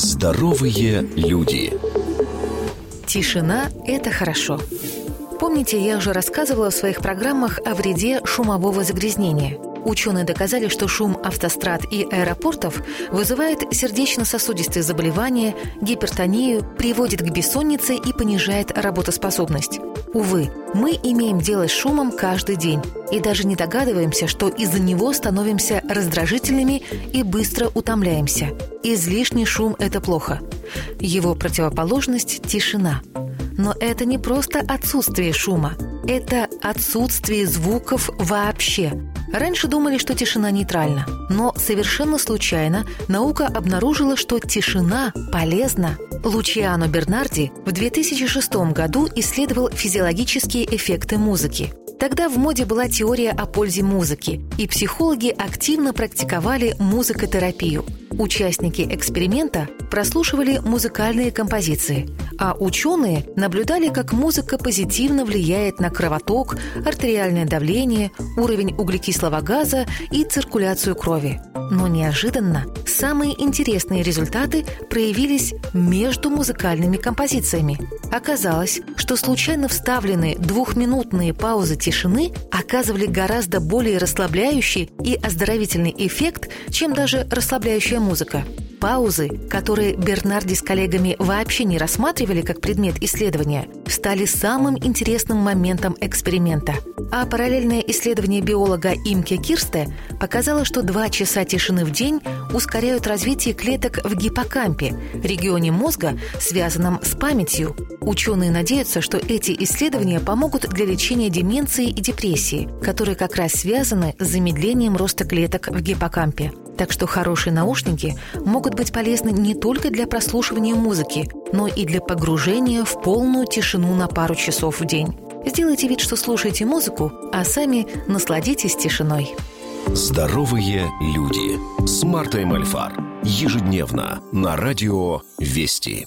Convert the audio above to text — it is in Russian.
Здоровые люди. Тишина – это хорошо. Помните, я уже рассказывала в своих программах о вреде шумового загрязнения – Ученые доказали, что шум автострад и аэропортов вызывает сердечно-сосудистые заболевания, гипертонию, приводит к бессоннице и понижает работоспособность. Увы, мы имеем дело с шумом каждый день и даже не догадываемся, что из-за него становимся раздражительными и быстро утомляемся. Излишний шум – это плохо. Его противоположность – тишина. Но это не просто отсутствие шума, это отсутствие звуков вообще – Раньше думали, что тишина нейтральна, но совершенно случайно наука обнаружила, что тишина полезна. Лучиано Бернарди в 2006 году исследовал физиологические эффекты музыки. Тогда в моде была теория о пользе музыки, и психологи активно практиковали музыкотерапию. Участники эксперимента прослушивали музыкальные композиции, а ученые наблюдали, как музыка позитивно влияет на кровоток, артериальное давление, уровень углекислого газа и циркуляцию крови. Но неожиданно самые интересные результаты проявились между музыкальными композициями. Оказалось, что случайно вставленные двухминутные паузы тишины оказывали гораздо более расслабляющий и оздоровительный эффект, чем даже расслабляющая музыка. Паузы, которые Бернарди с коллегами вообще не рассматривали как предмет исследования, стали самым интересным моментом эксперимента. А параллельное исследование биолога Имке Кирсте показало, что два часа тишины в день ускоряют развитие клеток в гиппокампе, регионе мозга, связанном с памятью. Ученые надеются, что эти исследования помогут для лечения деменции и депрессии, которые как раз связаны с замедлением роста клеток в гиппокампе. Так что хорошие наушники могут быть полезны не только для прослушивания музыки, но и для погружения в полную тишину на пару часов в день. Сделайте вид, что слушаете музыку, а сами насладитесь тишиной. Здоровые люди с Мартой Мальфар. Ежедневно на радио «Вести».